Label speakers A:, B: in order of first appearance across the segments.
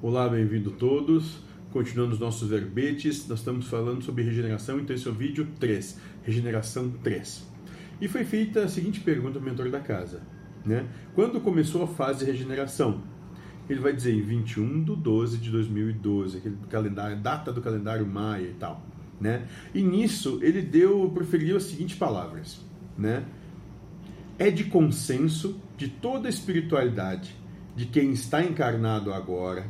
A: Olá, bem-vindo todos. Continuando os nossos verbetes, nós estamos falando sobre regeneração, então esse é o vídeo 3, regeneração 3. E foi feita a seguinte pergunta ao mentor da casa, né? Quando começou a fase de regeneração? Ele vai dizer em 21 de 12 de 2012, aquele calendário, data do calendário maia e tal, né? E nisso ele deu, preferiu as seguintes palavras, né? É de consenso de toda a espiritualidade de quem está encarnado agora,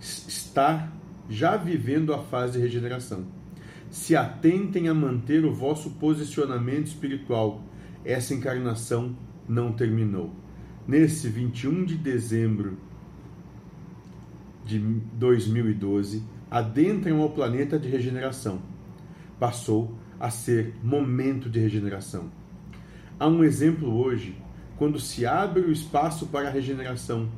A: está já vivendo a fase de regeneração. Se atentem a manter o vosso posicionamento espiritual. Essa encarnação não terminou. Nesse 21 de dezembro de 2012, adentram ao planeta de regeneração. Passou a ser momento de regeneração. Há um exemplo hoje, quando se abre o espaço para a regeneração,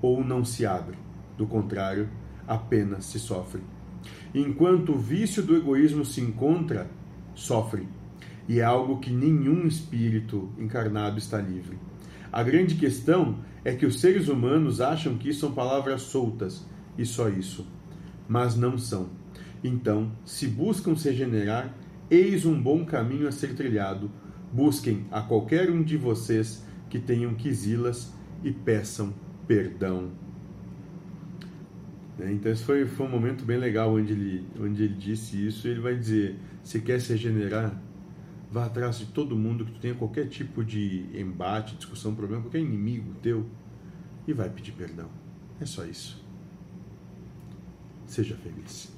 A: ou não se abre. Do contrário, apenas se sofre. Enquanto o vício do egoísmo se encontra, sofre. E é algo que nenhum espírito encarnado está livre. A grande questão é que os seres humanos acham que são palavras soltas e só isso. Mas não são. Então, se buscam se regenerar, eis um bom caminho a ser trilhado. Busquem a qualquer um de vocês que tenham quisilas e peçam perdão. Né? Então esse foi, foi um momento bem legal onde ele, onde ele disse isso. Ele vai dizer: se quer se regenerar, vá atrás de todo mundo que tu tenha qualquer tipo de embate, discussão, problema, qualquer inimigo teu e vai pedir perdão. É só isso. Seja feliz.